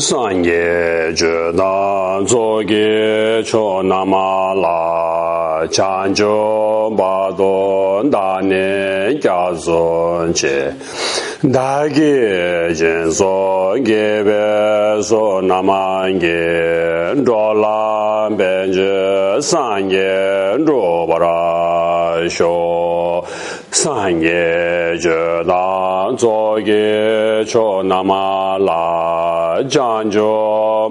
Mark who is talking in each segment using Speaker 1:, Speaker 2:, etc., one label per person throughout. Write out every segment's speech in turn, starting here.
Speaker 1: san ye zhe da zo ge cho na ma la chan jo ba don da ne jia zon che. dāgī jīn sō ngī bē sō nāmā ngī ndō lā bē jī sāng ngī ndō bā rā shō sāng ngī jī dā dzō ngī chō nāmā lā jāng jō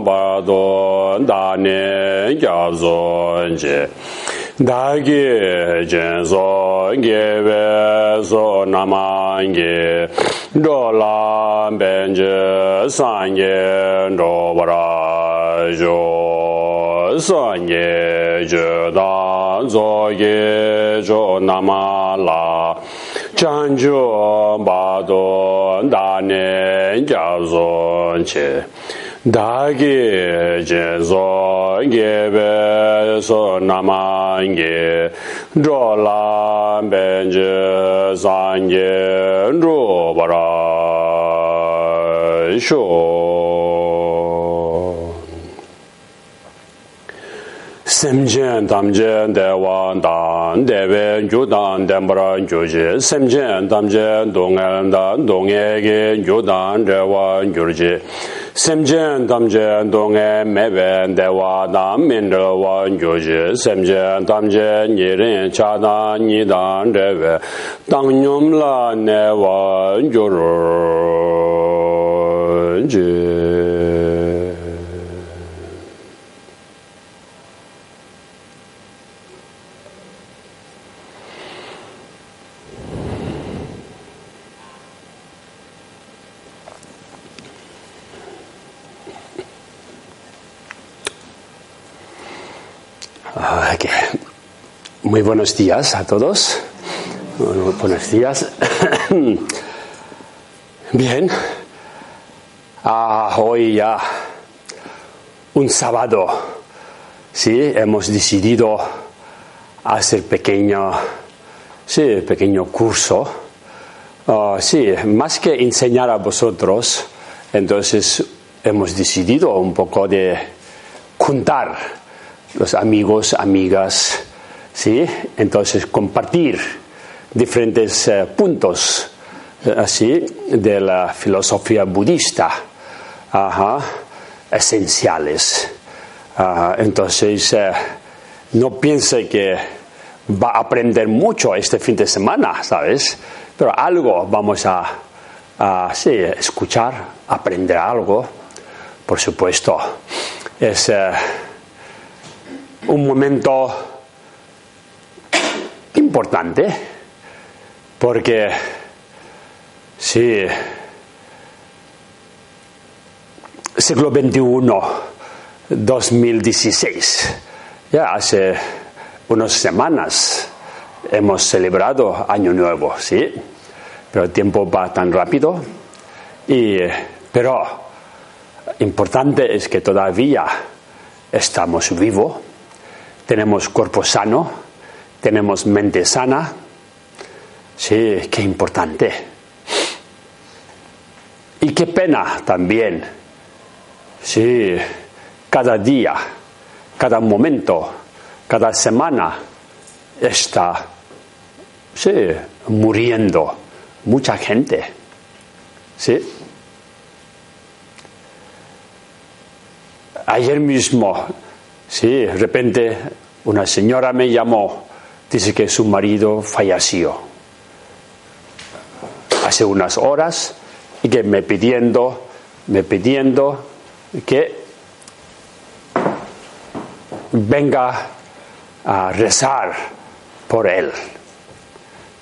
Speaker 1: bā dō dā nī gyā zō ngī dāgī jīnsō ngīwē sō nāmā ngī dō lāṃ bēnjī sāngī dō barā yō sāngī jī dāng zō gī jō nāmā lā chāng jō bā dō dā nē jā zō chī 다게 제조 예베소 남아게 졸라 벤제 산게 로바라 쇼 semjen damjen dewan dan deven judan dembran joje semjen damjen dongen dan dongege judan dewan jurje semjen damjen donge meben dewa dam minro wan gyoje semjen damjen yerin chada nidan dewe tang la ne wan Muy buenos días a todos. Bueno, buenos días. Bien. Ah, hoy ya un sábado. Sí, hemos decidido hacer pequeño, sí, pequeño curso. Ah, sí, más que enseñar a vosotros, entonces hemos decidido un poco de juntar los amigos, amigas, ¿sí? Entonces compartir diferentes eh, puntos eh, así de la filosofía budista, esenciales. Entonces eh, no piense que va a aprender mucho este fin de semana, ¿sabes? Pero algo vamos a, escuchar, aprender algo, por supuesto. Es un momento importante porque sí, siglo XXI, 2016, ya hace unas semanas hemos celebrado Año Nuevo, sí, pero el tiempo va tan rápido y pero importante es que todavía estamos vivos tenemos cuerpo sano, tenemos mente sana. Sí, qué importante. Y qué pena también. Sí, cada día, cada momento, cada semana está sí, muriendo mucha gente. Sí. Ayer mismo Sí, de repente una señora me llamó, dice que su marido falleció hace unas horas y que me pidiendo, me pidiendo que venga a rezar por él.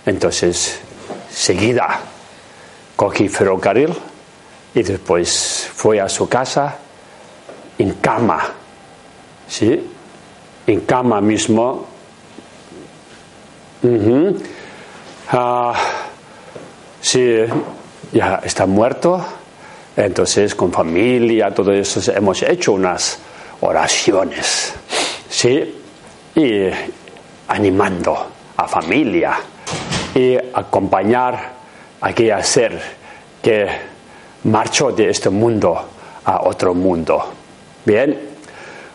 Speaker 1: Entonces, seguida cogí ferrocarril y después fui a su casa en cama ¿sí? en cama mismo. Ujú. Ah, si ya está muerto, entonces con familia, todo eso, hemos hecho unas oraciones, ¿sí? Y animando a familia y acompañar a aquel ser que marchó de este mundo a otro mundo. Bien,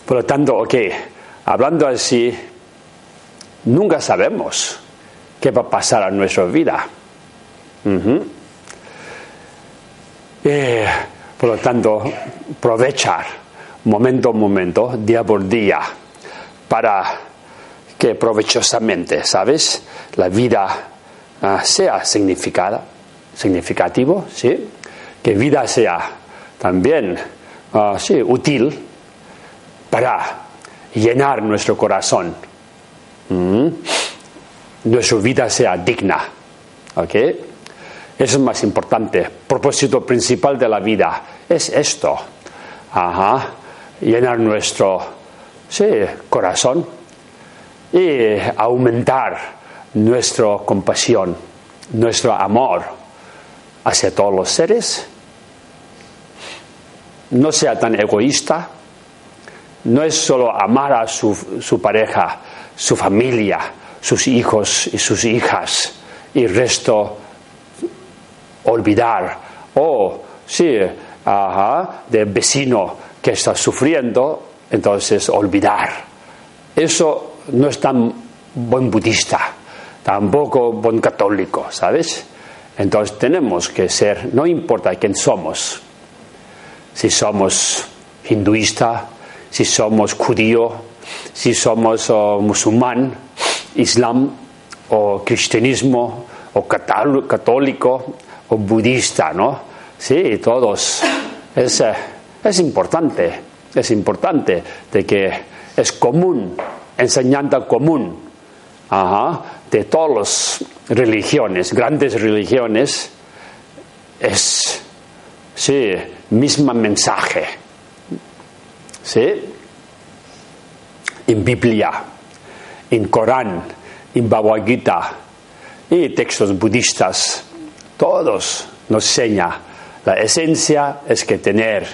Speaker 1: por lo tanto, ok, hablando así, nunca sabemos qué va a pasar a nuestra vida. Eh, por lo tanto, aprovechar momento a momento, día por día, para que provechosamente, ¿sabes? La vida ah, sea significada, significativo, ¿sí? Que vida sea también, ah, sí, útil para llenar nuestro corazón. Mm. Nuestra vida sea digna, ¿ok? Eso es más importante. Propósito principal de la vida es esto. Llenar nuestro sí, corazón y aumentar nuestra compasión, nuestro amor hacia todos los seres. No sea tan egoísta. No es solo amar a su, su pareja, su familia, sus hijos y sus hijas y el resto olvidar. O, sí, ajá, del vecino que está sufriendo, entonces olvidar. Eso no es tan buen budista, tampoco buen católico, ¿sabes? Entonces tenemos que ser, no importa quién somos, si somos hinduista, si somos judío, si somos musulmán, islam o cristianismo o católico o budista, ¿no? Sí, todos. Es, eh, es importante, es importante de que es común, enseñanza común de todas las religiones, grandes religiones, es, sí, mismo mensaje. ¿Sí? En Biblia, en Corán, en Bhagavad Gita y textos budistas, todos nos enseña la esencia es que tener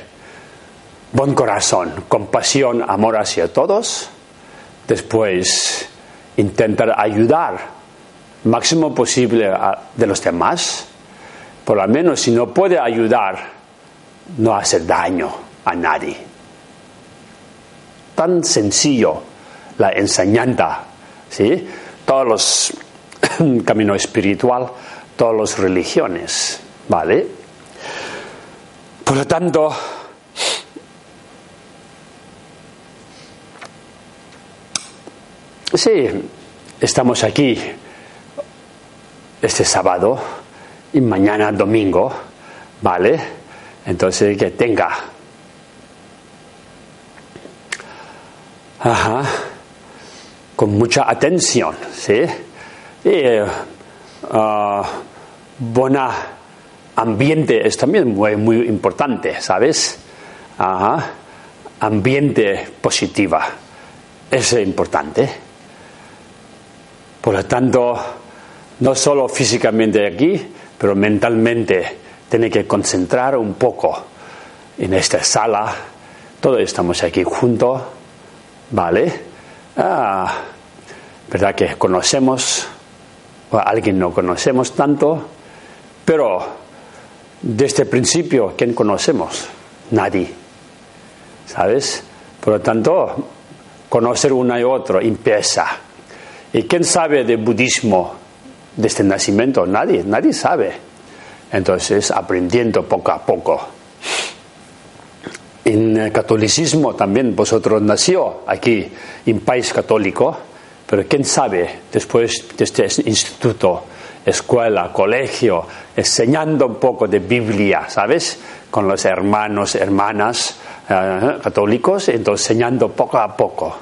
Speaker 1: buen corazón, compasión, amor hacia todos, después intentar ayudar máximo posible a, de los demás, por lo menos si no puede ayudar, no hacer daño a nadie. Tan sencillo la enseñanza, ¿sí? Todos los camino espiritual, todas las religiones, ¿vale? Por lo tanto, sí, estamos aquí este sábado y mañana domingo, ¿vale? Entonces que tenga Ajá. con mucha atención, ¿sí? Y eh, ah, ambiente es también muy, muy importante, ¿sabes? Ajá. Ambiente positiva es importante. Por lo tanto, no solo físicamente aquí, pero mentalmente tiene que concentrar un poco en esta sala. Todos estamos aquí juntos, ¿vale? Ah, ¿Verdad que conocemos? O alguien no conocemos tanto, pero desde el principio, ¿quién conocemos? Nadie. ¿Sabes? Por lo tanto, conocer uno y otro empieza. ¿Y quién sabe de budismo desde el nacimiento? Nadie, nadie sabe. Entonces, aprendiendo poco a poco. En el catolicismo también vosotros nació aquí, en país católico, pero quién sabe después de este instituto, escuela, colegio, enseñando un poco de Biblia, ¿sabes? Con los hermanos, hermanas eh, católicos, entonces enseñando poco a poco.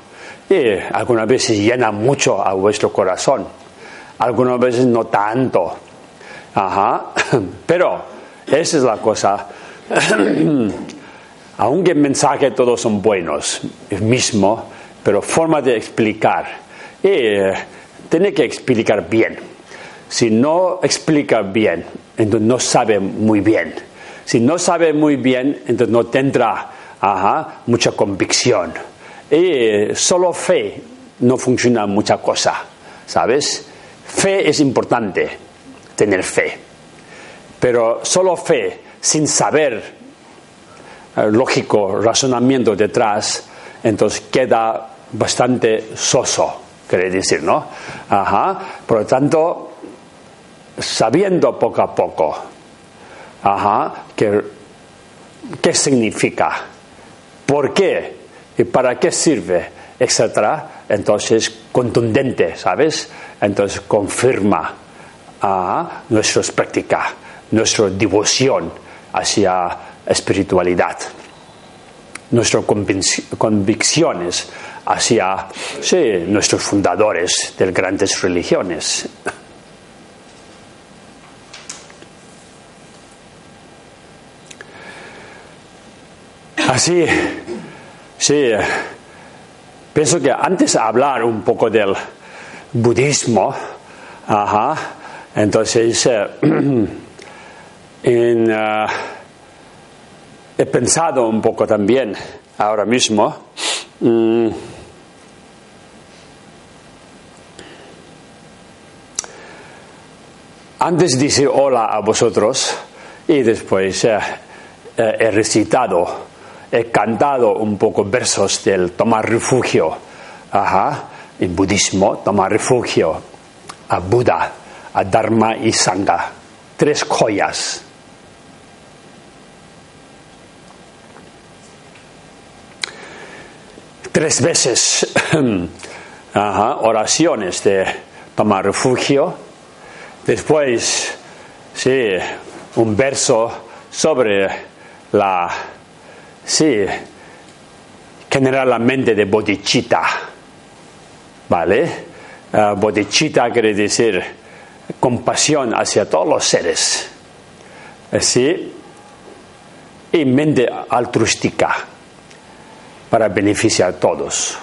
Speaker 1: Y algunas veces llena mucho a vuestro corazón, algunas veces no tanto. Ajá. Pero esa es la cosa. Aunque el mensaje todos son buenos, el mismo, pero forma de explicar. Eh, tiene que explicar bien. Si no explica bien, entonces no sabe muy bien. Si no sabe muy bien, entonces no tendrá mucha convicción. Y solo fe no funciona mucha cosa, ¿sabes? Fe es importante, tener fe. Pero solo fe, sin saber eh, lógico razonamiento detrás, entonces queda bastante soso, quiere decir, ¿no? Ajá. Por lo tanto, sabiendo poco a poco, ajá, qué significa, por qué y para qué sirve, etcétera, entonces contundente, ¿sabes? Entonces confirma a nuestra práctica, nuestra devoción hacia espiritualidad, nuestras convicciones hacia nuestros fundadores de grandes religiones. Así, sí, pienso que antes de hablar un poco del budismo, ajá, entonces eh, eh, he pensado un poco también ahora mismo. Mm, antes dice hola a vosotros y después eh, he recitado he cantado un poco versos del tomar refugio, ajá, en budismo, tomar refugio a Buda, a Dharma y Sangha, tres joyas. Tres veces oraciones de tomar refugio, después, sí, un verso sobre la Sí, generalmente de bodhicitta, ¿vale? Uh, quiere decir compasión hacia todos los seres, ¿sí? Y mente altruística para beneficiar a todos,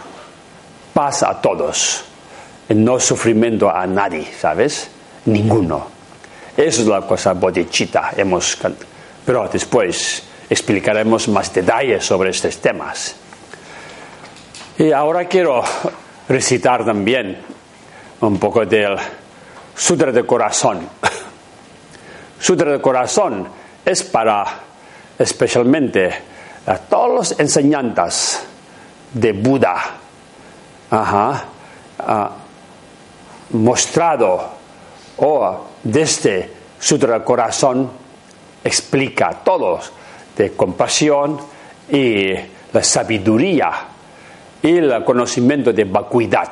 Speaker 1: paz a todos, no sufrimiento a nadie, ¿sabes? Ninguno. Eso es la cosa bodhicitta, hemos, pero después explicaremos más detalles sobre estos temas. Y ahora quiero recitar también un poco del Sutra de Corazón. Sutra de Corazón es para especialmente a todas las enseñanzas de Buda, mostrado o desde Sutra del Corazón explica todos de compasión y la sabiduría y el conocimiento de vacuidad.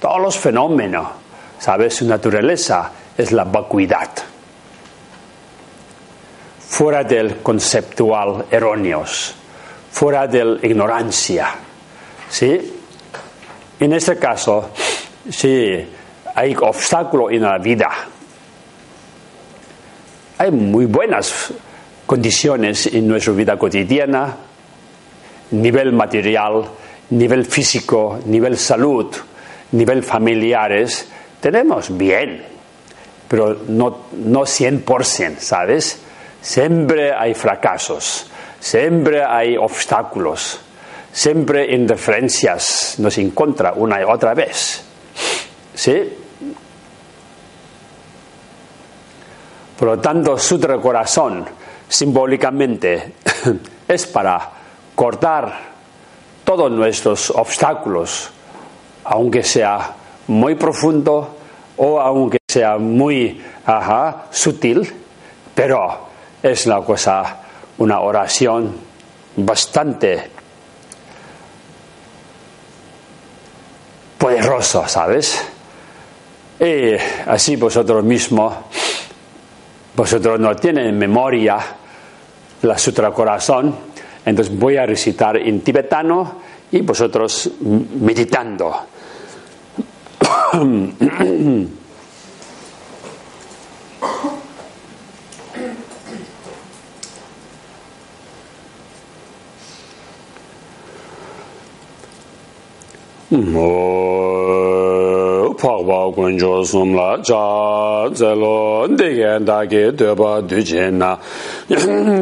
Speaker 1: Todos los fenómenos, ¿sabes? Su naturaleza es la vacuidad. Fuera del conceptual erróneos, fuera de la ignorancia. ¿Sí? En este caso, si hay obstáculos en la vida. Hay muy buenas condiciones en nuestra vida cotidiana, nivel material, nivel físico, nivel salud, nivel familiares, tenemos bien, pero no, no 100%, ¿sabes? Siempre hay fracasos, siempre hay obstáculos, siempre indiferencias nos encuentra una y otra vez. ¿Sí? Por lo tanto, Sutra Corazón simbólicamente es para cortar todos nuestros obstáculos, aunque sea muy profundo o aunque sea muy sutil, pero es una cosa, una oración bastante poderosa, ¿sabes? Y así vosotros mismos, vosotros no tienen memoria la Sutra Corazón. Entonces voy a recitar en tibetano y vosotros meditando.
Speaker 2: More. pakwa kunjo sumla cha zelo degen dake deba dujin na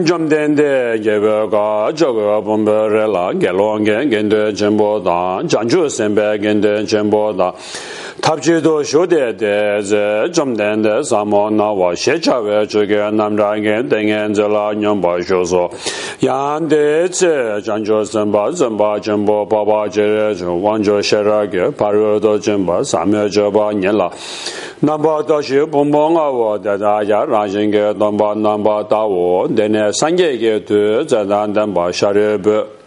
Speaker 2: jomden de gebe ka jogo bumbe rela gelongen gende chenpo dan janju senpe gende chenpo dan 탑제도 쇼데데 제 좀된데 사모나와 셰차베 저게 남랑게 땡엔절라 냠바쇼소 야한데 제 잔조선 바전 바전 바바제 완조 셰라게 바로도 전바 사메 jeba nyela. Namba tashi pombo nga wo dada ya rangshin ge namba namba ta wo dene sangye ge tu zadan denpa sharibu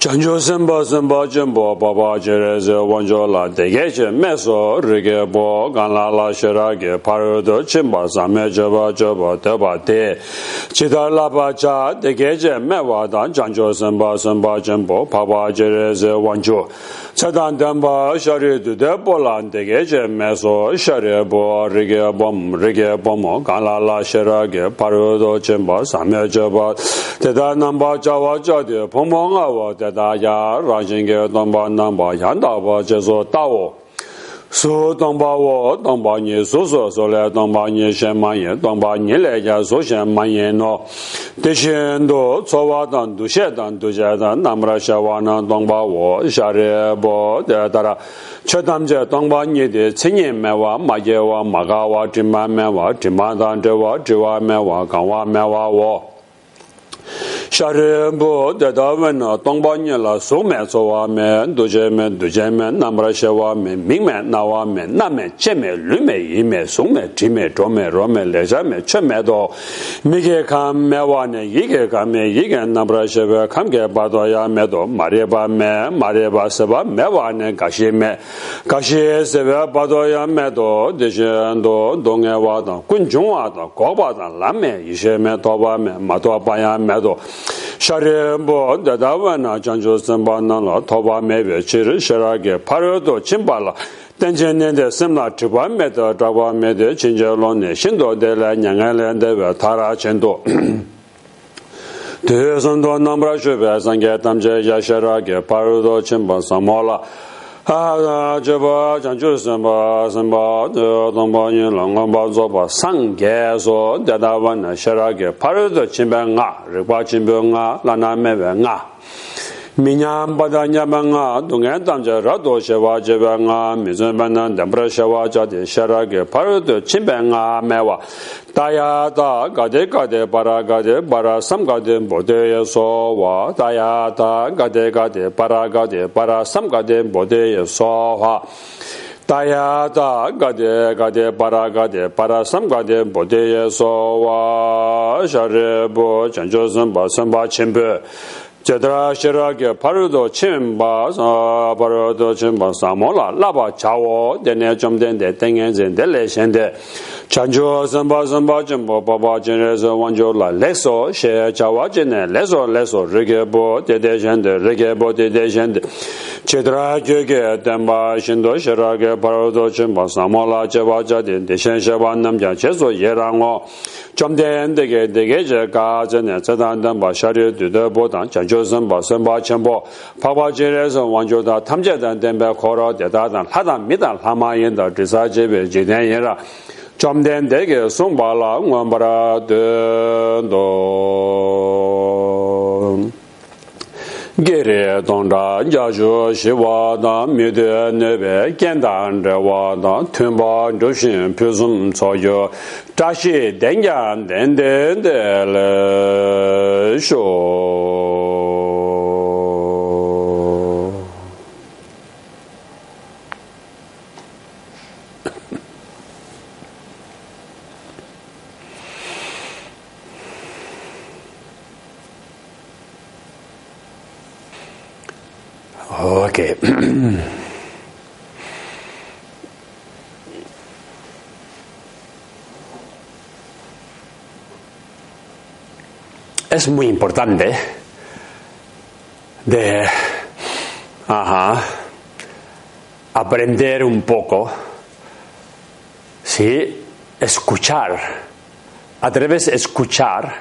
Speaker 2: chancho senpa senpa chenpo papa chere ze wancho la dege che meso rige po kanla la shira ge paro do chenpa same cheba cheba teba te chidar la pa cha dege che mewa dan chancho senpa senpa chenpo papa chere ze wancho 차단된 바 샤르드 데 볼란데게 제메소 샤르보 리게 봄 리게 봄 갈라라 샤라게 파르도 쳔바 사메저바 대단한 바 자와자데 봄봉아와 대다야 라진게 넘바 넘바 양다바 제소 따오 so dang ba wo dang ba nye so so so le dang ba nye shen ma ye dang ba nye le ja so shen ma ye no. De shen do so wa dang du she dang du ja dang nam ra sha wa na dang ba wo sha re bo de da ra. Che dam je dang ba nye de chen ye me wa ma ye wa ma ga wa ti ma me wa ti ma dang de wa ti wa me wa ga wa me wa wo. sharimbo dadawa na tongpa nye la songme tsowa me, duje me, duje me, namra shewa me, mingme nawa me, name, cheme, lume, ime, songme, time, drome, rome, leja me, cheme do, mige kam mewa ne, yige kam me, yige namra shewa, kamge bado ya me do, mareba me, mareba seba, mewa ne, kashi me, kashi seba, bado ya me do, deje do, donge wa dan, kunchung wa dan, koba dan, lame, ishe me, toba me, matwa paya me do, 샤레보 다다와나 장조선 바나라 토바 메베 치르 샤라게 파르도 침발라 땡전년데 semla chibwa me de dagwa me de chinje lon ne shindo de la nyanga le de ba tara chendo de zon do namra shwe ba zang ge tam je ya shara ge paru do chimba samala 아 저바 잔주스바 삼바 동바니 랑가바 조바 상게소 다다완 샤라게 파르도 침뱅아 르바 침뱅아 라나메뱅아 minyam pada nyama nga dungen tamja rado shewa jeba nga mizun banan dambra shewa jade sharage parudu chimbe nga mewa daya da gade gade para gade para sam gade bode yeso wa daya da gade gade para gade para sam gade bode yeso wa daya da gade gade para gade para sam gade bode yeso wa sharibu chancho samba samba chimbe 제드라 시라게 바르도 침바 바르도 침바 사모라 라바 자오 데네 좀 된데 땡엔젠 델레션데 chanjo samba samba jimbo baba jine zo wanjo la 점된 되게 되게 제가 전에 저단단 바 샤려 되다 보다 전조선 바 선바 첨보 파바제에서 완조다 탐제단 된배 걸어 대다단 하다 미단 하마연다 지사제베 제단이라 점된 되게 송발라 응원바라 된도 gere dongda yaju shiwa da mide nebe gendan rewa da tunba dushin pyuzum tsoyo. 다시 댕야 댕댕댕 쇼 Es muy importante de aprender un poco, sí, escuchar. A través de escuchar,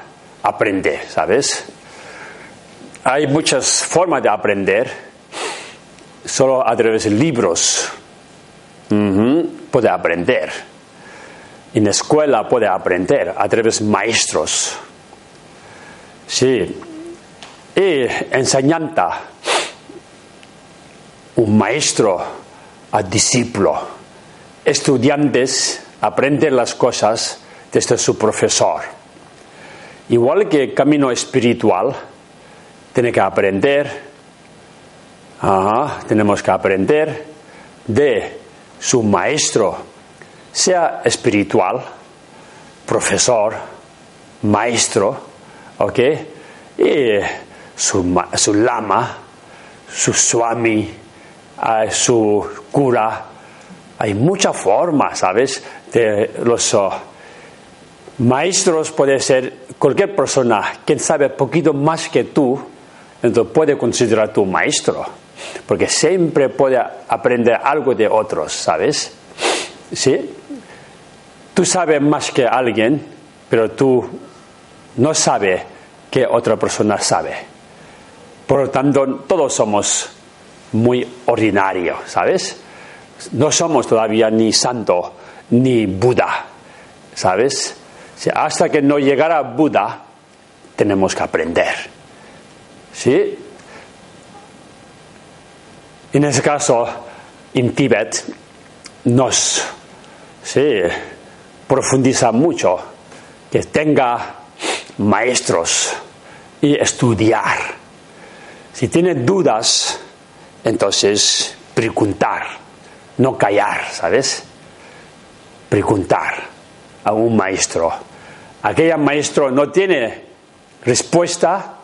Speaker 2: aprender, ¿sabes? Hay muchas formas de aprender
Speaker 1: solo a través de libros puede aprender. En la escuela puede aprender a través de maestros. Sí. Y enseñanza. Un maestro a discípulo. Estudiantes aprenden las cosas desde su profesor. Igual que camino espiritual, tiene que aprender, ajá, tenemos que aprender de su maestro, sea espiritual, profesor, maestro, ¿ok? Y su, ma- su lama, su swami, eh, su cura. Hay muchas formas, ¿sabes? De los oh, maestros puede ser cualquier persona quien sabe poquito más que tú, entonces puede considerar tu maestro, porque siempre puede aprender algo de otros, ¿sabes? ¿Sí? Tú sabes más que alguien, pero tú no sabes que otra persona sabe. Por lo tanto, todos somos muy ordinarios, ¿sabes? No somos todavía ni santo ni Buda, ¿sabes? Hasta que no llegara Buda, tenemos que aprender. ¿Sí? En ese caso, en Tíbet, nos sí, profundiza mucho que tenga maestros y estudiar. Si tiene dudas, entonces preguntar, no callar, ¿sabes? Preguntar a un maestro. Aquel maestro no tiene respuesta,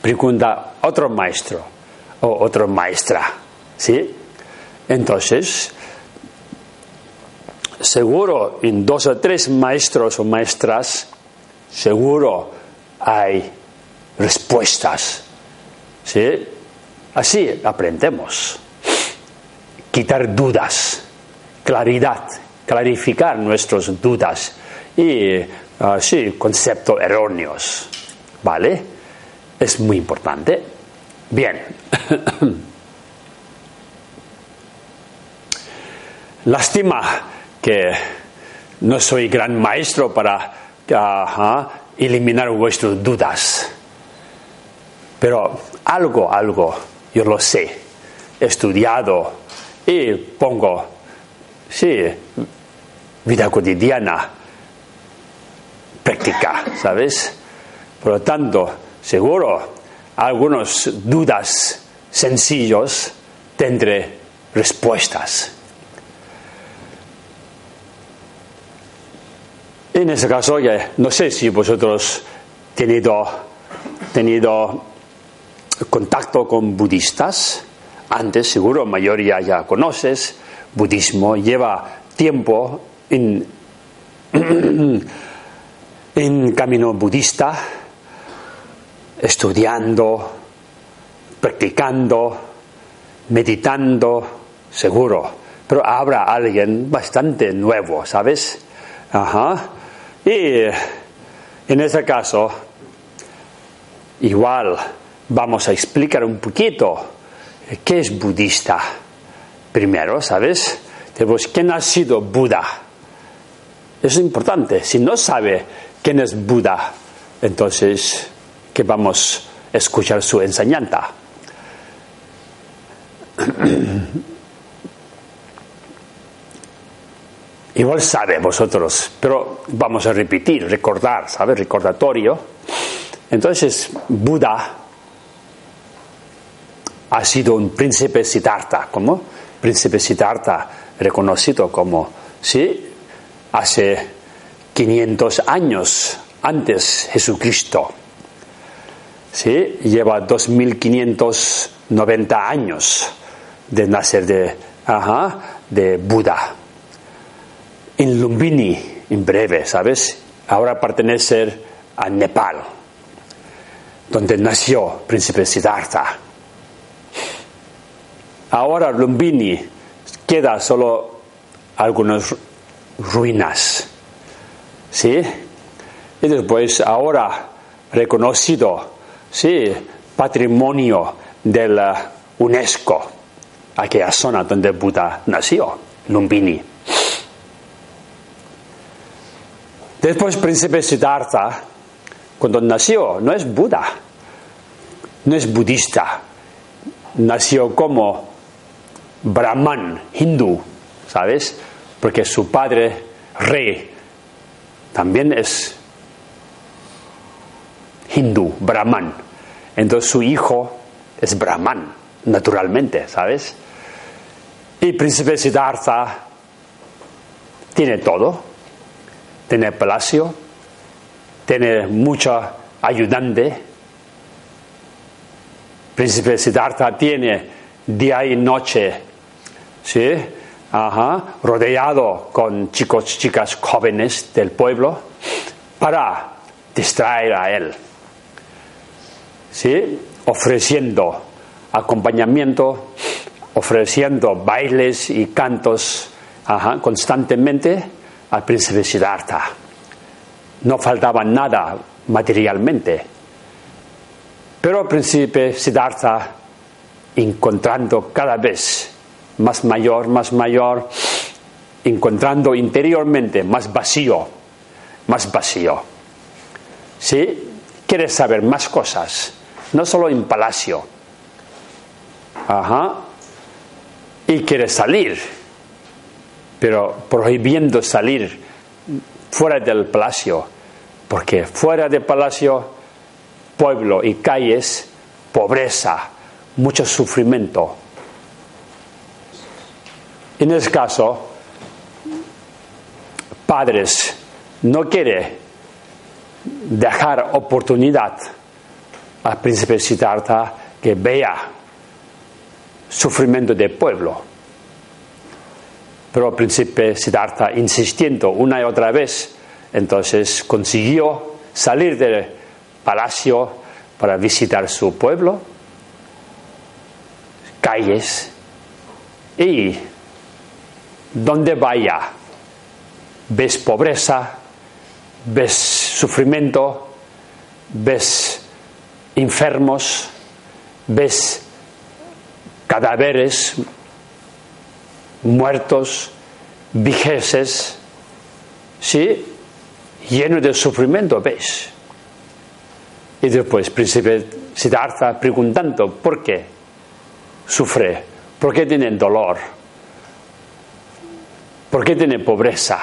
Speaker 1: pregunta a otro maestro o otra maestra, ¿sí? Entonces, seguro en dos o tres maestros o maestras, seguro hay respuestas, ¿sí? Así aprendemos. Quitar dudas, claridad, clarificar nuestras dudas y, ah, conceptos erróneos, ¿vale? Es muy importante. Bien. Lástima que no soy gran maestro para eliminar vuestras dudas. Pero algo, algo, yo lo sé. Estudiado y pongo, sí, vida cotidiana, práctica, ¿sabes? Por lo tanto, seguro, algunas dudas sencillos tendré respuestas. En ese caso, ya no sé si vosotros tenido tenido contacto con budistas. Antes, seguro, mayoría ya conoces. Budismo lleva tiempo en, en camino budista, estudiando, practicando, meditando, seguro. Pero habrá alguien bastante nuevo, ¿sabes? Ajá. Y en ese caso, igual vamos a explicar un poquito qué es budista. Primero, ¿sabes? Tenemos quién ha sido Buda. Eso es importante. Si no sabe quién es Buda, entonces, ¿qué vamos a escuchar su enseñanza? Igual sabe vosotros, pero vamos a repetir, recordar, ¿sabes? Recordatorio. Entonces, Buda ha sido un príncipe Siddhartha, ¿cómo? Príncipe Siddhartha, reconocido como, sí, hace 500 años antes Jesucristo. ¿Sí? Lleva 2590 años de nacer de, ajá, de Buda en Lumbini, en breve, ¿sabes? Ahora pertenece a Nepal, donde nació Príncipe Siddhartha. Ahora Lumbini queda solo algunas ruinas, ¿sí? Y después ahora reconocido, sí, patrimonio de la UNESCO, aquella zona donde Buda nació, Lumbini. Después, príncipe Siddhartha, cuando nació, no es Buda, no es budista, nació como brahman, hindú, ¿sabes? Porque su padre, rey, también es hindú, brahman. Entonces su hijo es brahman, naturalmente, ¿sabes? Y príncipe Siddhartha tiene todo. Tiene palacio, tiene mucha ayudante. Príncipe Siddhartha tiene día y noche, ¿sí? Ajá, rodeado con chicos, chicas jóvenes del pueblo para distraer a él. ¿Sí? Ofreciendo acompañamiento, ofreciendo bailes y cantos constantemente al príncipe Siddhartha. No faltaba nada materialmente. Pero el príncipe Siddhartha, encontrando cada vez más mayor, más mayor, encontrando interiormente más vacío, más vacío. ¿Sí? Quiere saber más cosas, no solo en palacio. Ajá. Y quiere salir, pero prohibiendo salir fuera del palacio, porque fuera del palacio, pueblo y calles, pobreza, mucho sufrimiento. En ese caso, padres no quiere dejar oportunidad al príncipe Siddhartha que vea sufrimiento del pueblo. Pero el príncipe Siddhartha, insistiendo una y otra vez, entonces consiguió salir del palacio para visitar su pueblo, calles, y donde vaya, ves pobreza, ves sufrimiento, ves enfermos, ves cadáveres muertos, vijeces, ¿sí? lleno de sufrimiento, ¿ves? Y después, príncipe Siddhartha preguntando, ¿por qué sufre? ¿Por qué tiene dolor? ¿Por qué tiene pobreza?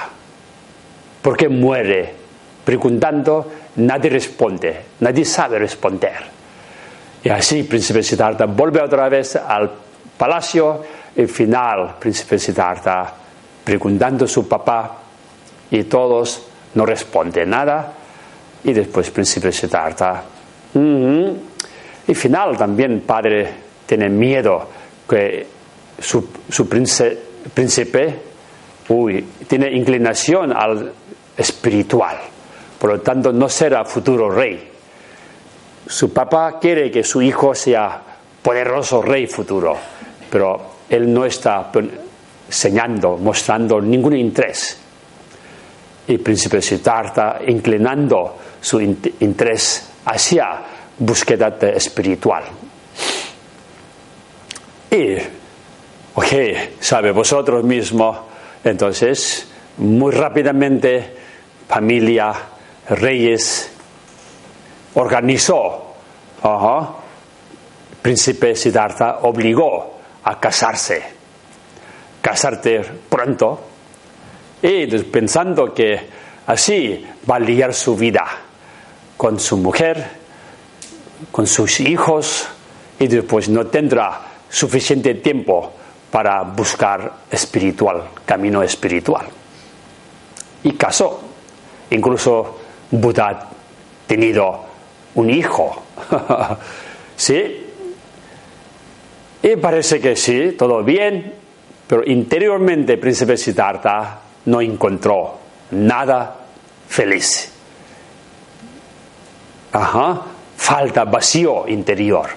Speaker 1: ¿Por qué muere? Preguntando, nadie responde, nadie sabe responder. Y así, príncipe Siddhartha vuelve otra vez al palacio el final, príncipe Siddhartha, preguntando a su papá y todos no responden nada. Y después príncipe Siddhartha. Y final también padre tiene miedo que su, príncipe uy, tiene inclinación al espiritual. Por lo tanto, no será futuro rey. Su papá quiere que su hijo sea poderoso rey futuro, pero él no está enseñando, mostrando ningún interés. Y el príncipe Siddhartha inclinando su interés hacia búsqueda espiritual. Y, ok, sabe vosotros mismos, entonces, muy rápidamente, familia, reyes, organizó, príncipe Siddhartha obligó a casarse, casarte pronto, y pensando que así va a liar su vida con su mujer, con sus hijos, y después no tendrá suficiente tiempo para buscar espiritual, camino espiritual. Y casó. Incluso Buda ha tenido un hijo. ¿Sí? Y parece que sí, todo bien, pero interiormente el príncipe Siddhartha no encontró nada feliz. Ajá, falta vacío interior.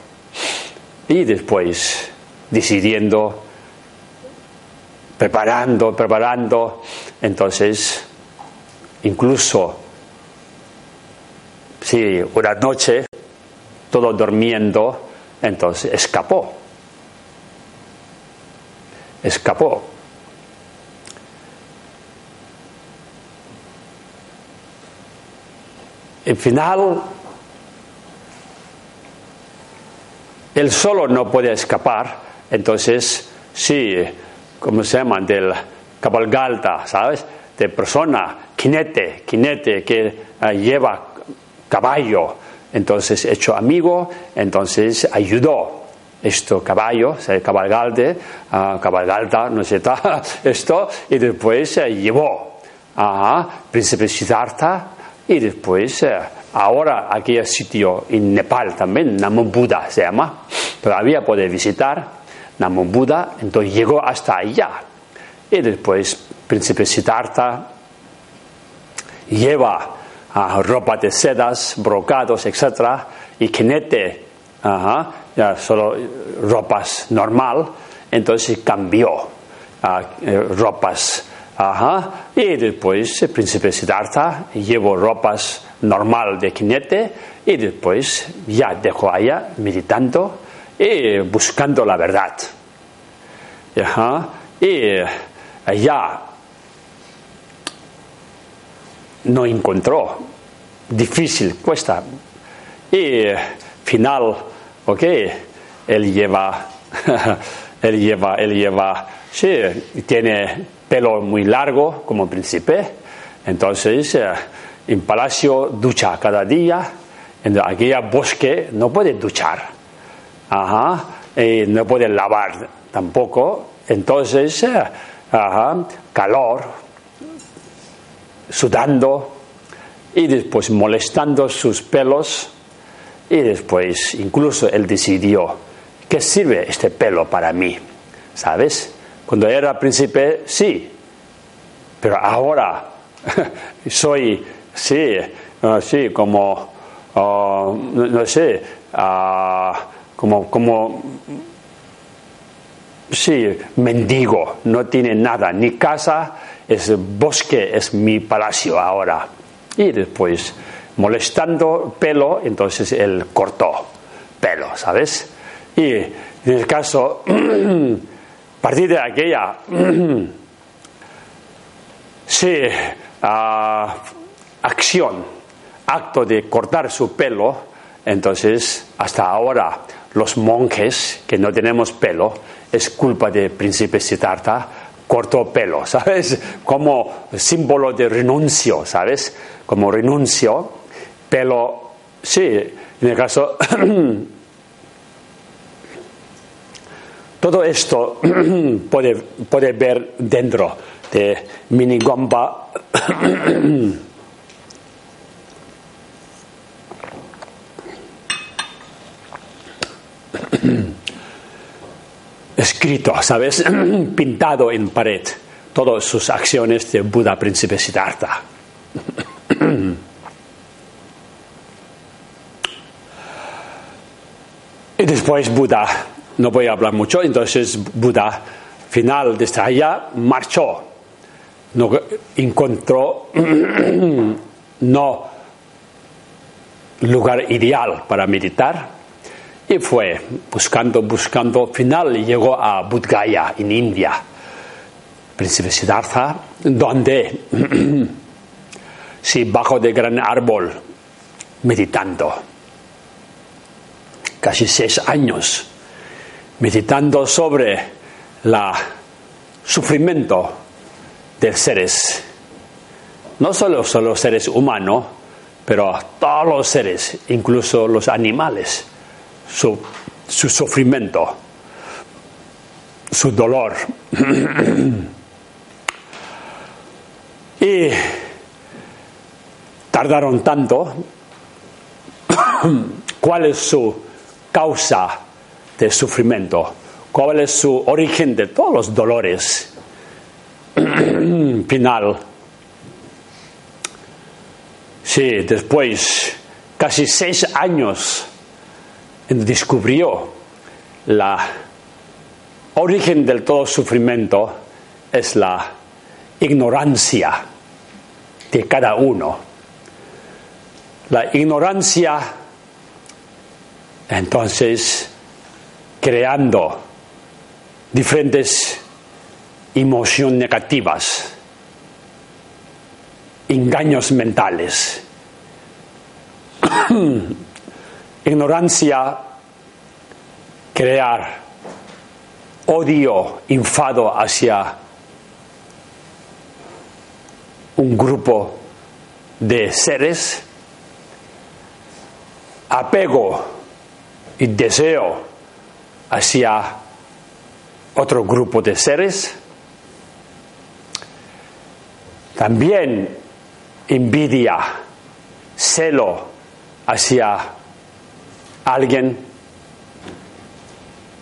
Speaker 1: Y después, decidiendo, preparando, preparando, entonces, incluso, sí, una noche, todo durmiendo, entonces escapó escapó. Al final, él solo no puede escapar, entonces, sí, ¿cómo se llama? Del cabalgalta, ¿sabes? De persona, jinete, jinete que ah, lleva caballo, entonces hecho amigo, entonces ayudó esto caballo, cabalgalte, uh, cabalgalta, no sé, esto, y después uh, llevó a príncipe Siddhartha, y después, uh, ahora aquí hay sitio en Nepal también, Namo Buddha se llama, todavía puede visitar Namo Buddha, entonces llegó hasta allá, y después príncipe Siddhartha lleva ropa de sedas, brocados, etc. Y Kinete, ya solo ropas normal, entonces cambió a eh, ropas. Y después el príncipe Siddhartha llevó ropas normal de Kinete y después ya dejó allá meditando y buscando la verdad. Y allá no encontró. Difícil, cuesta. Y final, ok, él lleva, él lleva, él lleva, sí, tiene pelo muy largo como príncipe. Entonces, eh, en palacio ducha cada día. En aquella bosque no puede duchar. Ajá. Y no puede lavar tampoco. Entonces, eh, ajá, calor, sudando y después molestando sus pelos y después incluso él decidió, ¿qué sirve este pelo para mí? ¿Sabes? Cuando era príncipe, sí, pero ahora soy, sí, sí, como, ah, no, sé, ah, como, como, sí, mendigo, no tiene nada, ni casa, es bosque, es mi palacio ahora. Y después, molestando pelo, entonces él cortó pelo, ¿sabes? Y en el caso, a partir de aquella, sí, ah, acción, acto de cortar su pelo, entonces hasta ahora los monjes que no tenemos pelo es culpa del príncipe Siddhartha corto pelo, ¿sabes? Como símbolo de renuncio, ¿sabes? Como renuncio, pelo, sí, en el caso... Todo esto puede, puede ver dentro de Minigomba. escrito, ¿sabes? Pintado en pared todas sus acciones de Buda príncipe Siddhartha. Y después Buda, no voy a hablar mucho, entonces Buda, final de esta allá, marchó. Encontró no lugar ideal para meditar y fue buscando, buscando, final llegó a Budgaya, en India, príncipe Siddhartha, donde, sí, bajo de gran árbol, meditando, casi seis años, meditando sobre la sufrimiento de seres, no solo, solo los seres humanos, pero todos los seres, incluso los animales su, sufrimiento, su dolor. y tardaron tanto. ¿Cuál es su causa de sufrimiento? ¿Cuál es su origen de todos los dolores? Final. Sí, después, casi seis años descubrió la origen del todo sufrimiento es la ignorancia de cada uno. La ignorancia, entonces, creando diferentes emociones negativas, engaños mentales, ignorancia, crear odio, enfado hacia un grupo de seres, apego y deseo hacia otro grupo de seres, también envidia, celo hacia alguien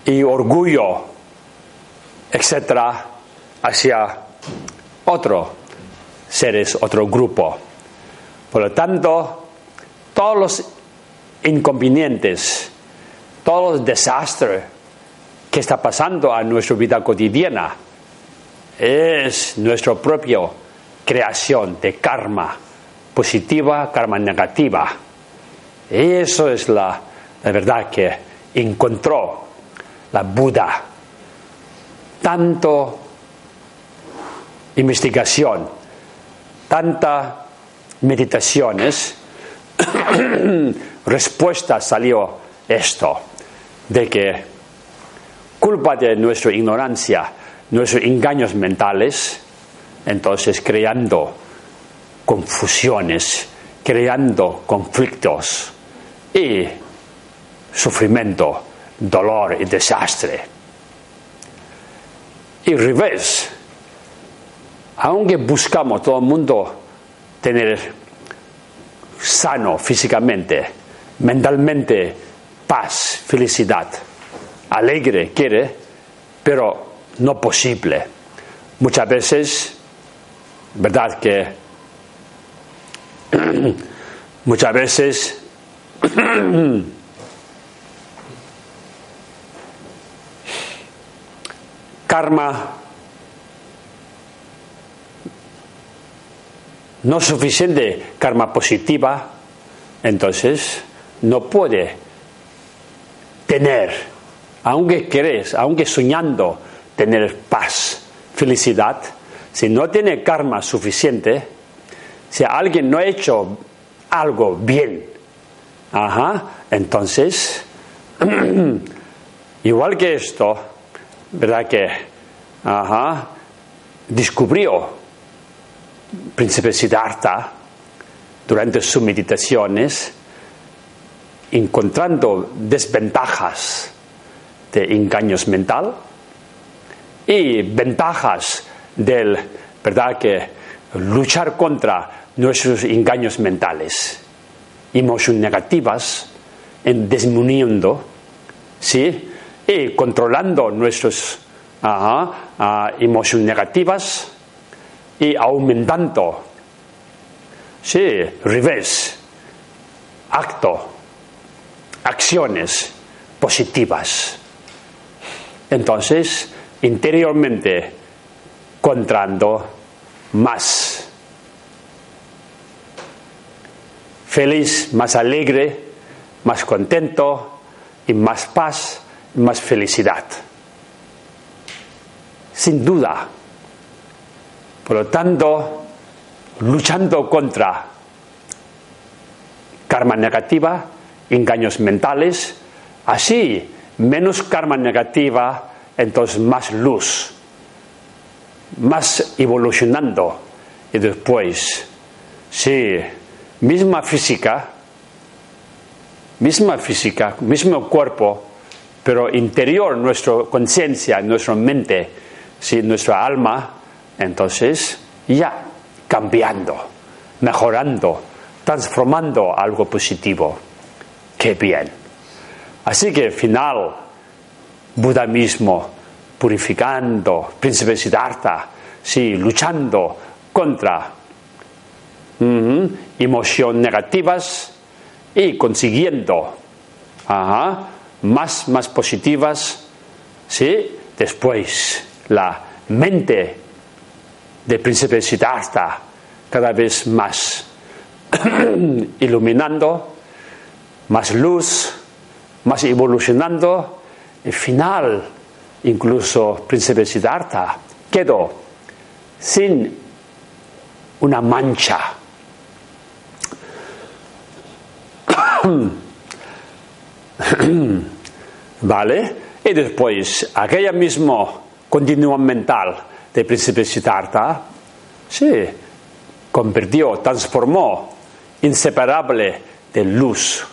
Speaker 1: y orgullo, etcétera, hacia otro seres, otro grupo. Por lo tanto, todos los inconvenientes, todos los desastres que está pasando a nuestra vida cotidiana es nuestra propia creación de karma positiva, karma negativa. Eso es la, la verdad que encontró la Buda. Tanto investigación, tanta meditaciones, respuesta salió esto, de que culpa de nuestra ignorancia, nuestros engaños mentales, entonces creando confusiones, creando conflictos y sufrimiento, dolor y desastre. Y revés, aunque buscamos todo el mundo tener sano físicamente, mentalmente, paz, felicidad, alegre quiere, pero no posible. Muchas veces, verdad que muchas veces karma no suficiente karma positiva, entonces no puede tener, aunque querés, aunque soñando tener paz, felicidad, si no tiene karma suficiente, si alguien no ha hecho algo bien, ajá, entonces, igual que esto, ¿verdad que? Ajá, descubrió príncipe Siddhartha, durante sus meditaciones, encontrando desventajas de engaños mental y ventajas del, ¿verdad?, que luchar contra nuestros engaños mentales, emociones negativas, en disminuyendo, ¿sí? Y controlando nuestras uh, emociones negativas, y aumentando. Sí, revés. Acto, acciones positivas. Entonces, interiormente, contrando más. Feliz, más alegre, más contento y más paz, más felicidad. Sin duda, por lo tanto, luchando contra karma negativa, engaños mentales, así menos karma negativa, entonces más luz, más evolucionando y después, sí, misma física, misma física, mismo cuerpo, pero interior, nuestra conciencia, nuestra mente, sí, nuestra alma, entonces, ya cambiando, mejorando, transformando algo positivo. Qué bien. Así que al final, Buda mismo purificando, príncipe Siddhartha, sí, luchando contra emociones negativas y consiguiendo más, más positivas, sí, después la mente de príncipe Siddhartha cada vez más iluminando, más luz, más evolucionando. El final, incluso príncipe Siddhartha quedó sin una mancha. ¿Vale? Y después, aquella misma continuum mental de príncipe Siddhartha se convirtió, transformó, inseparable de luz,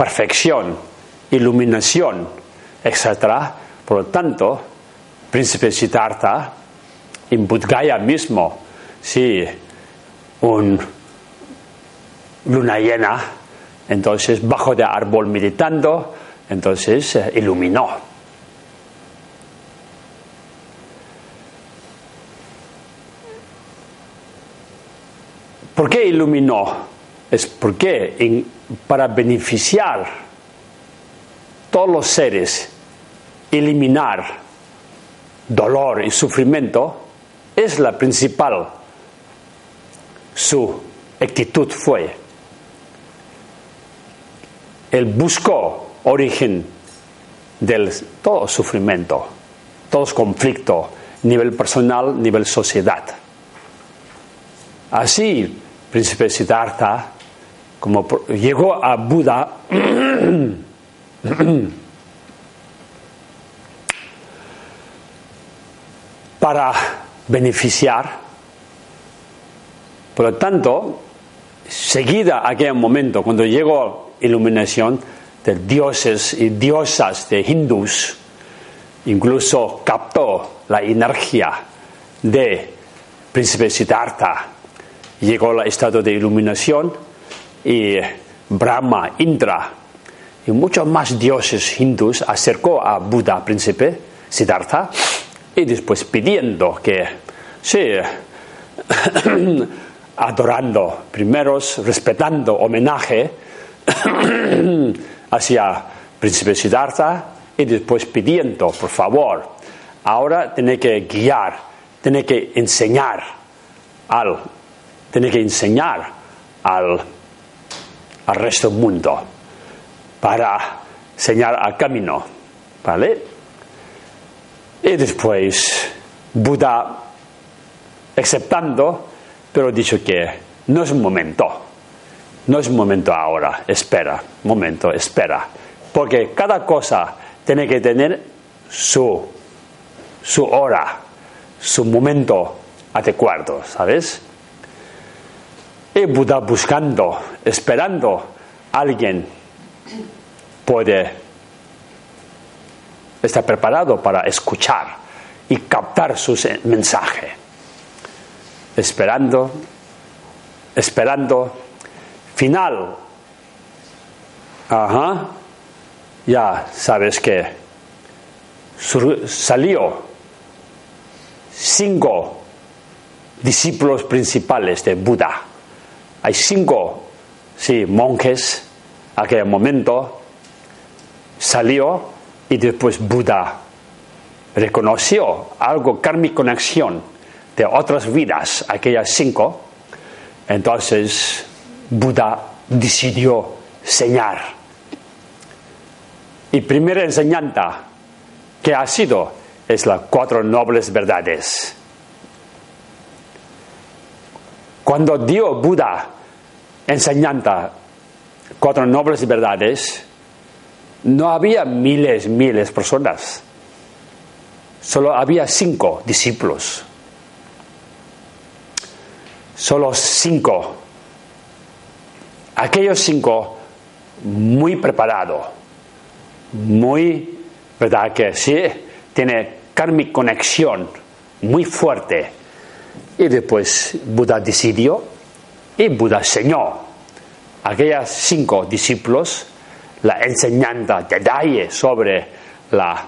Speaker 1: perfección, iluminación, etc. Por lo tanto, príncipe Siddhartha, en Budgaya mismo, sí, un luna llena, entonces bajo de árbol meditando, entonces eh, iluminó. ¿Por qué iluminó? Es porque para beneficiar todos los seres, eliminar dolor y sufrimiento, es la principal. Su actitud fue. Él buscó origen del todo sufrimiento, todo conflicto, nivel personal, nivel sociedad. Así, príncipe Siddhartha, como llegó a Buda, para beneficiar. Por lo tanto, seguida aquel momento, cuando llegó iluminación de dioses y diosas de hindús, incluso captó la energía de príncipe Siddhartha, llegó al estado de iluminación y Brahma, Indra y muchos más dioses hindús acercó a Buda, príncipe Siddhartha, y después pidiendo que, sí, adorando, primero respetando homenaje hacia príncipe Siddhartha y después pidiendo, por favor, ahora tiene que guiar, tiene que enseñar al, tiene que enseñar al, al resto del mundo para enseñar al camino, ¿vale? Y después Buda aceptando, pero dicho que no es un momento, no es un momento ahora, espera, momento, espera, porque cada cosa tiene que tener su, su hora, su momento adecuado, ¿sabes? Y Buda buscando, esperando alguien puede estar preparado para escuchar y captar su mensaje. Esperando, esperando, final. Ajá, ya sabes que salió cinco discípulos principales de Buda. Hay cinco, sí, monjes, aquel momento salió y después Buda reconoció algo, mi conexión de otras vidas, aquellas cinco. Entonces Buda decidió enseñar. Y primera enseñanza que ha sido es las cuatro nobles verdades. Cuando dio Buda enseñanza, cuatro nobles verdades, no había miles, miles de personas. Solo había cinco discípulos. Solo cinco. Aquellos cinco muy preparados, muy, ¿verdad? Que sí, tiene karmic conexión muy fuerte. Y después Buda decidió y Buda enseñó a aquellos cinco discípulos la enseñanza, detalle sobre las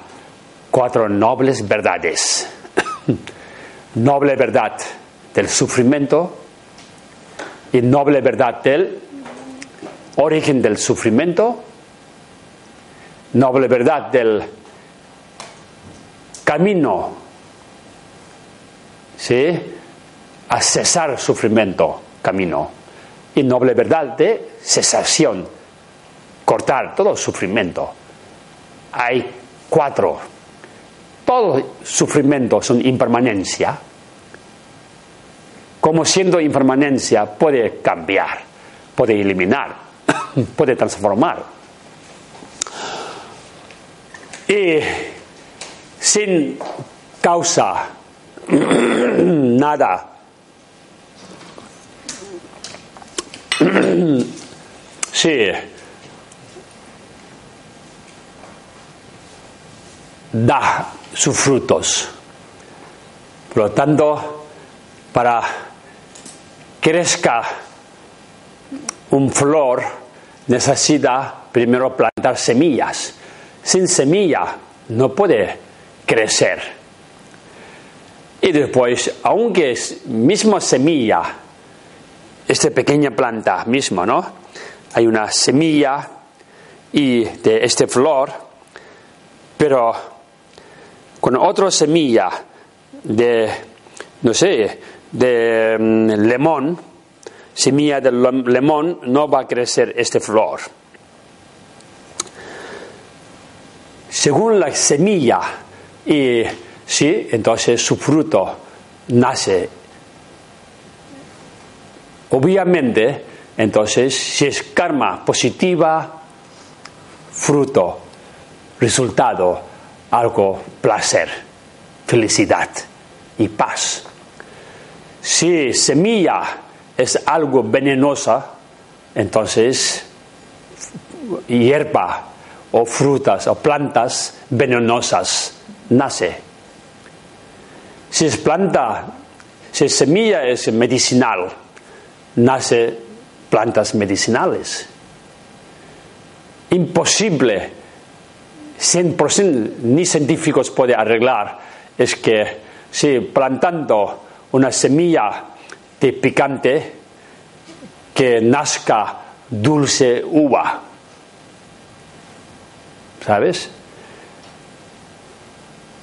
Speaker 1: cuatro nobles verdades. noble verdad del sufrimiento y noble verdad del origen del sufrimiento, noble verdad del camino, ¿sí? A cesar sufrimiento, camino, y noble verdad de cesación cortar todo sufrimiento. Hay cuatro. todo sufrimiento son impermanencia, como siendo impermanencia puede cambiar, puede eliminar, puede transformar. Y sin causa nada sí da sus frutos. Por lo tanto, para crezca un flor necesita primero plantar semillas. Sin semilla no puede crecer. Y después, aunque es misma semilla, esta pequeña planta misma, ¿no? Hay una semilla y de este flor, pero con otra semilla de, no sé, de mm, limón, semilla de limón, no va a crecer esta flor. Según la semilla, y sí, entonces su fruto nace. Obviamente, entonces, si es karma positiva, fruto, resultado, algo placer, felicidad y paz. Si semilla es algo venenosa, entonces hierba o frutas o plantas venenosas nace. Si es planta, si semilla es medicinal, nace plantas medicinales. Imposible 100% ni científicos pueden arreglar es que si plantando una semilla de picante que nazca dulce uva. ¿Sabes?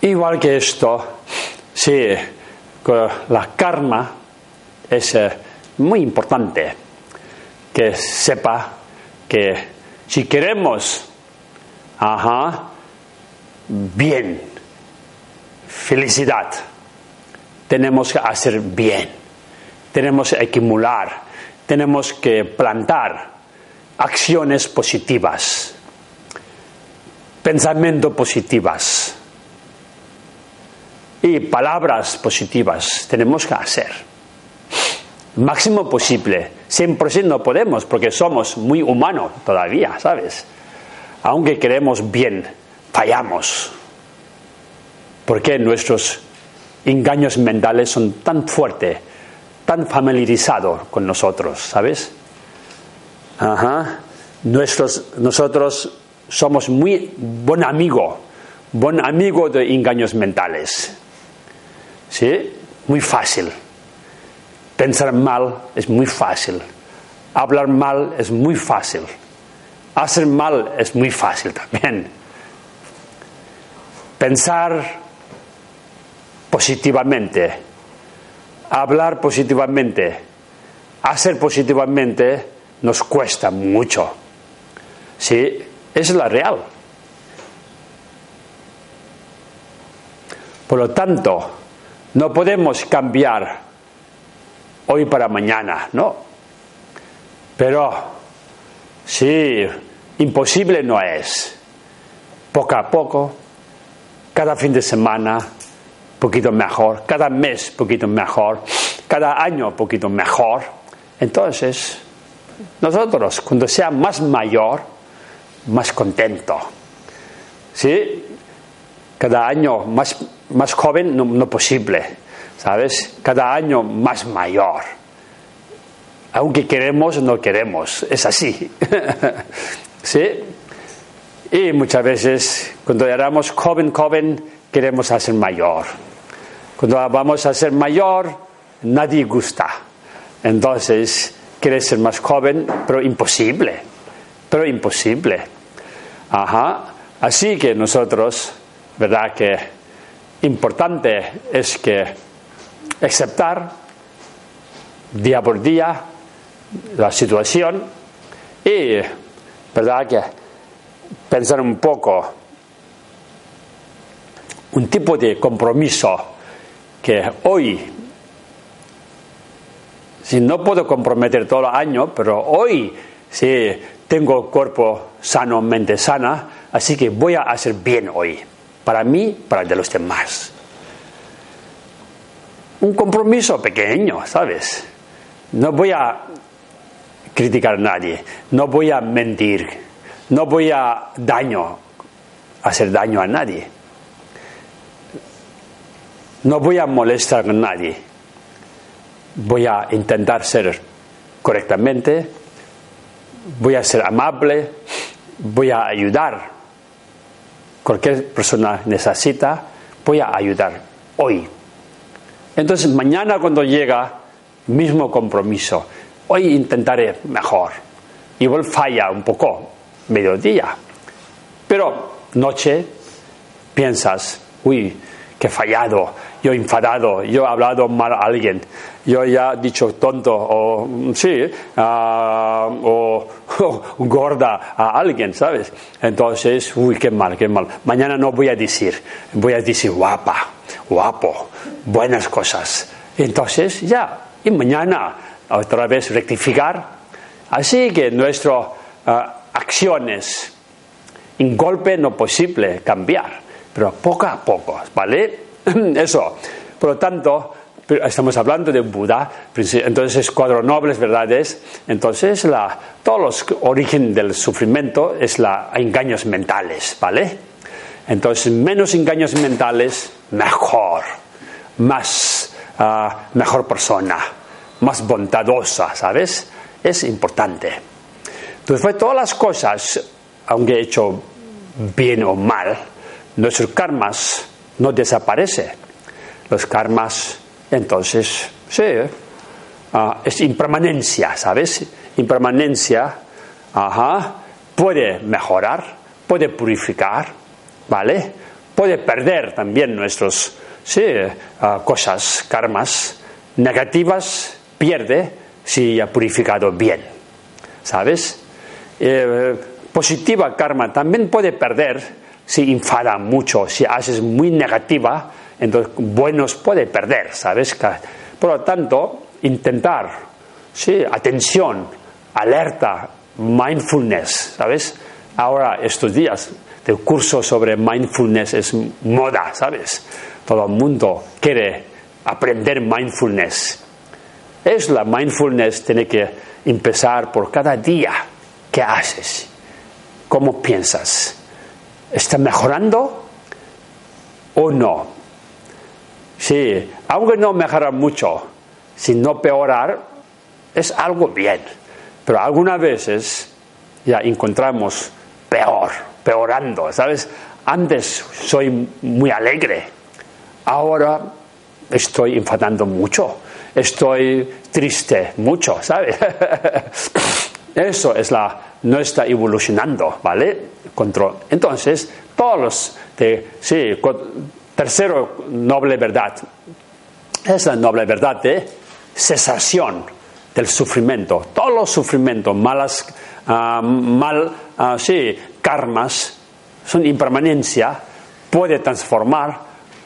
Speaker 1: Igual que esto, sí, la karma es muy importante que sepa que si queremos Ajá. Bien. Felicidad. Tenemos que hacer bien. Tenemos que acumular. Tenemos que plantar acciones positivas. Pensamientos positivas. Y palabras positivas tenemos que hacer. Máximo posible. 100% no podemos porque somos muy humanos todavía, ¿sabes? aunque queremos bien, fallamos. Porque nuestros engaños mentales son tan fuertes, tan familiarizados con nosotros, ¿sabes? Ajá. Nuestros, nosotros somos muy buen amigo, buen amigo de engaños mentales. ¿Sí? Muy fácil. Pensar mal es muy fácil. Hablar mal es muy fácil. Hacer mal es muy fácil también. Pensar positivamente, hablar positivamente, hacer positivamente nos cuesta mucho. Sí, es la real. Por lo tanto, no podemos cambiar hoy para mañana, no. Pero sí, Imposible no es. Poco a poco, cada fin de semana, poquito mejor, cada mes, poquito mejor, cada año, poquito mejor. Entonces, nosotros, cuando sea más mayor, más contento. ¿Sí? Cada año más, más joven, no, no posible. ¿Sabes? Cada año más mayor. Aunque queremos, no queremos. Es así. ¿Sí? Y muchas veces cuando éramos joven, joven, queremos hacer mayor. Cuando vamos a ser mayor, nadie gusta. Entonces, quieres ser más joven, pero imposible. Pero imposible. Ajá. Así que nosotros, ¿verdad? Que importante es que aceptar día por día la situación y ¿verdad? Que pensar un poco un tipo de compromiso que hoy, si no puedo comprometer todo el año, pero hoy sí tengo cuerpo sano, mente sana, así que voy a hacer bien hoy, para mí, para de los demás. Un compromiso pequeño, ¿sabes? No voy a criticar a nadie, no voy a mentir, no voy a daño, hacer daño a nadie. No voy a molestar a nadie. Voy a intentar ser correctamente, voy a ser amable, voy a ayudar. Cualquier persona necesita, voy a ayudar hoy. Entonces mañana cuando llega, mismo compromiso. Hoy intentaré mejor. Igual falla un poco, mediodía. Pero noche piensas, uy, que fallado, yo he enfadado, yo he hablado mal a alguien, yo ya he dicho tonto o sí, ah, o, gorda a alguien, ¿sabes? Entonces, uy, qué mal, qué mal. Mañana no voy a decir, voy a decir guapa, guapo, buenas cosas. Entonces, ya, y mañana otra vez rectificar. Así que nuestras ah, acciones, en golpe no posible cambiar, pero poco a poco, ¿vale? Eso. Por lo tanto, estamos hablando de Buda, entonces cuatro nobles verdades, entonces la, todos los origen del sufrimiento es la engaños mentales, ¿vale? Entonces, menos engaños mentales, mejor, más, ah, mejor persona, más bondadosa, ¿sabes? Es importante. Entonces, todas las cosas, aunque he hecho bien o mal, nuestros karmas no desaparecen. Los karmas, entonces, sí, ah, es impermanencia, ¿sabes? Impermanencia, ajá, puede mejorar, puede purificar, ¿vale? Puede perder también nuestras sí, ah, cosas, karmas negativas, pierde si ha purificado bien, ¿sabes? Eh, positiva karma también puede perder si enfada mucho, si haces muy negativa, entonces buenos puede perder, ¿sabes? Por lo tanto, intentar, sí, atención, alerta, mindfulness, ¿sabes? Ahora, estos días, el curso sobre mindfulness es moda, ¿sabes? Todo el mundo quiere aprender mindfulness. Es la mindfulness, tiene que empezar por cada día. ¿Qué haces? ¿Cómo piensas? ¿Está mejorando o no? Sí, aunque no mejora mucho, si no peorar, es algo bien. Pero algunas veces ya encontramos peor, peorando, ¿sabes? Antes soy muy alegre, ahora estoy enfadando mucho, estoy triste mucho, ¿sabes? Eso es la, no está evolucionando, ¿vale? Control. Entonces, todos los, de, sí, tercero noble verdad, es la noble verdad de cesación del sufrimiento. Todos los sufrimientos, malas, uh, mal, uh, sí, karmas, son impermanencia, puede transformar,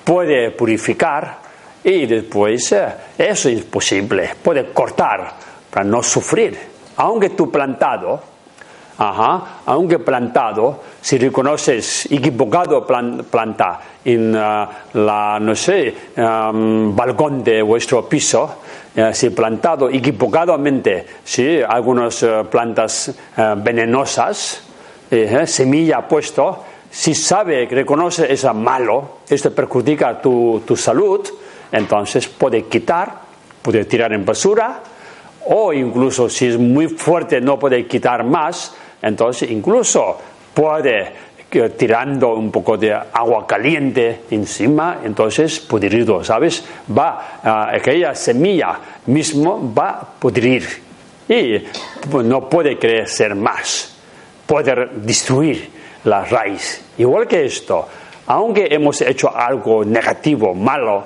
Speaker 1: puede purificar y después eh, eso es posible, puede cortar para no sufrir. Aunque tú plantado, ajá, aunque plantado, si reconoces equivocado planta en uh, la, no sé, um, balcón de vuestro piso, uh, si plantado equivocadamente, sí, algunas plantas venenosas, eh, semilla puesto, si sabe, reconoce eso malo, esto perjudica tu, tu salud, entonces puede quitar, puede tirar en basura, o incluso si es muy fuerte no puede quitar más, entonces incluso puede tirando un poco de agua caliente encima, entonces pudrido, ¿sabes? Va, uh, aquella semilla mismo va a pudrir y no puede crecer más, puede destruir la raíz. Igual que esto, aunque hemos hecho algo negativo, malo,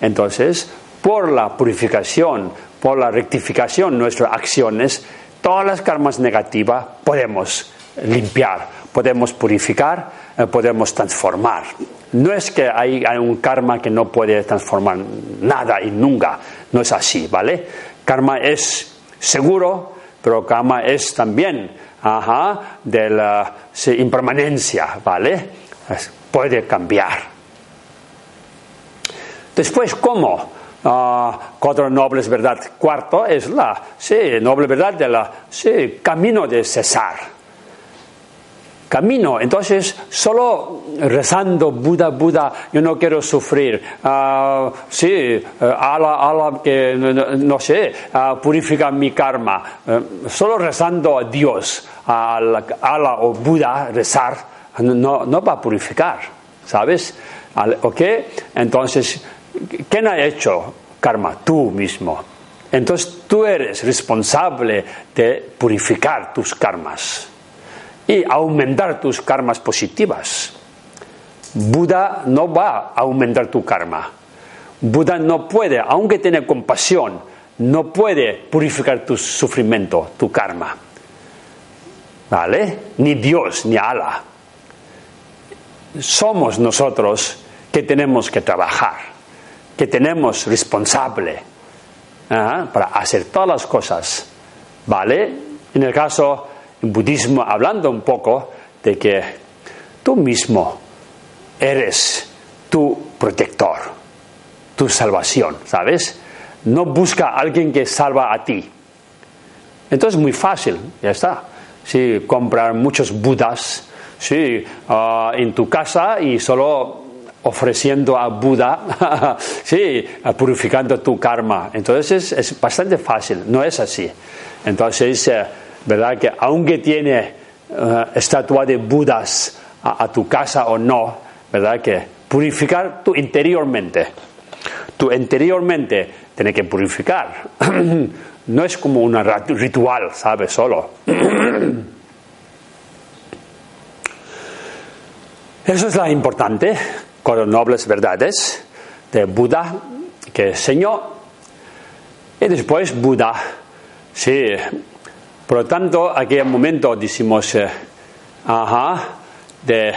Speaker 1: entonces por la purificación, por la rectificación de nuestras acciones, todas las karmas negativas podemos limpiar, podemos purificar, eh, podemos transformar. No es que hay un karma que no puede transformar nada y nunca. No es así, ¿vale? Karma es seguro, pero karma es también ajá, de la impermanencia, ¿vale? puede cambiar. Después, ¿cómo? Ah, cuatro nobles verdad. Cuarto es la sí, noble verdad de la sí, camino de cesar camino. Entonces, solo rezando Buda, Buda, yo no quiero sufrir. Uh, sí, eh, ala, ala, que no, sé, uh, purifica mi karma. Uh, solo rezando a Dios, a ala o Buda, rezar, no, no va a purificar, ¿sabes? ¿Ok? Entonces, ¿quién ha hecho karma? Tú mismo. Entonces tú eres responsable de purificar tus karmas y aumentar tus karmas positivas. Buda no va a aumentar tu karma. Buda no puede, aunque tiene compasión, no puede purificar tu sufrimiento, tu karma. ¿Vale? Ni Dios, ni Allah. Somos nosotros que tenemos que trabajar, que tenemos responsable ¿ah? para hacer todas las cosas. ¿Vale? En el caso budismo hablando un poco de que tú mismo eres tu protector, tu salvación, ¿sabes? No busca alguien que salva a ti. Entonces es muy fácil, ya está. Sí, comprar muchos budas, sí, ah, en tu casa y solo ofreciendo a Buda, sí, purificando tu karma. Entonces es, bastante fácil, no es así. Entonces, eh, ¿verdad? Que aunque tiene eh, estatua de Budas a, tu casa o no, ¿verdad? Que purificar tu interiormente. Tu interiormente tiene que purificar. no es como un ritual, ¿sabes? Solo. Eso es la importante con las nobles verdades de Buda que enseñó. Y después Buda, sí, por lo tanto, aquel momento decimos, eh, ajá, de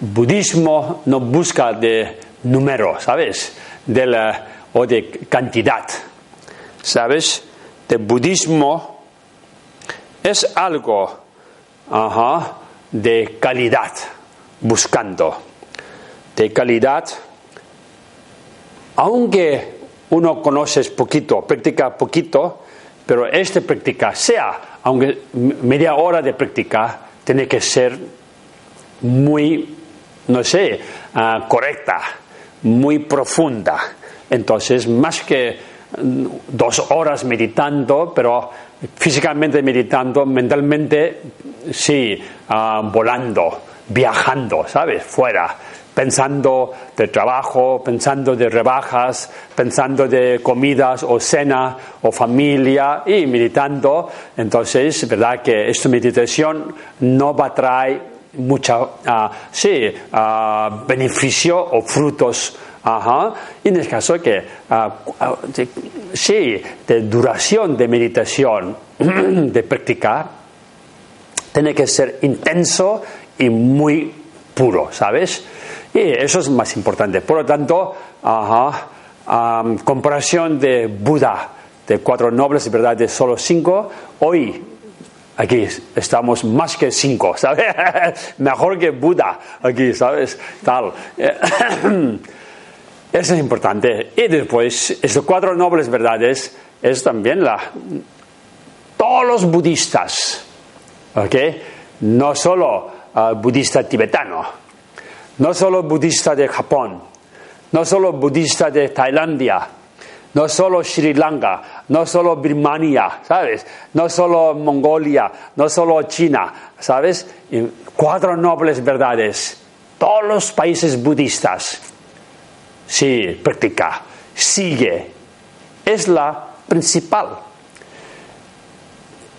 Speaker 1: budismo no busca de número, ¿sabes? De la, o de cantidad, ¿sabes? De budismo es algo, ajá, de calidad, buscando, de calidad, aunque uno conoce poquito, practica poquito, pero esta práctica, sea, aunque media hora de práctica, tiene que ser muy, no sé, ah, correcta, muy profunda. Entonces, más que mm, dos horas meditando, pero físicamente meditando, mentalmente sí, ah, volando, viajando, ¿sabes? Fuera pensando de trabajo, pensando de rebajas, pensando de comidas o cena o familia y meditando. Entonces, verdad que esta meditación no va a traer mucha, uh, sí, uh, beneficio o frutos. Ajá. Y en el caso que, de, sí, de duración de meditación, de práctica, tiene que ser intenso y muy puro, ¿sabes? Y eso es más importante. Por lo tanto, comparación de Buda, de cuatro nobles, verdad, de solo cinco, hoy aquí estamos más que cinco, ¿sabes? Mejor que Buda aquí, ¿sabes? Tal. Eso es importante. Y después, estos cuatro nobles verdades es también la... Todos los budistas, ¿ok? No solo uh, budista tibetano, no solo budista de Japón, no solo budista de Tailandia, no solo Sri Lanka, no solo Birmania, ¿sabes? No solo Mongolia, no solo China, ¿sabes? cuatro nobles verdades. Todos los países budistas. Sí, práctica, sigue. Es la principal.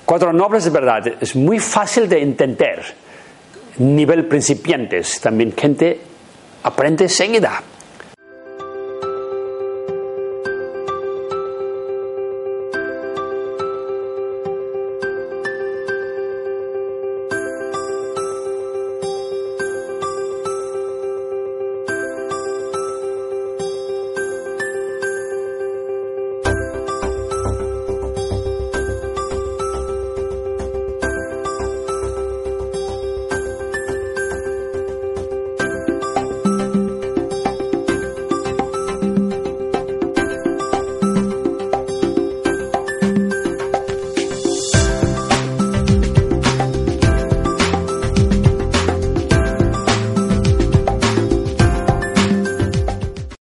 Speaker 1: Cuatro nobles verdades. Es muy fácil de entender nivel principiantes, también gente aprende enseguida.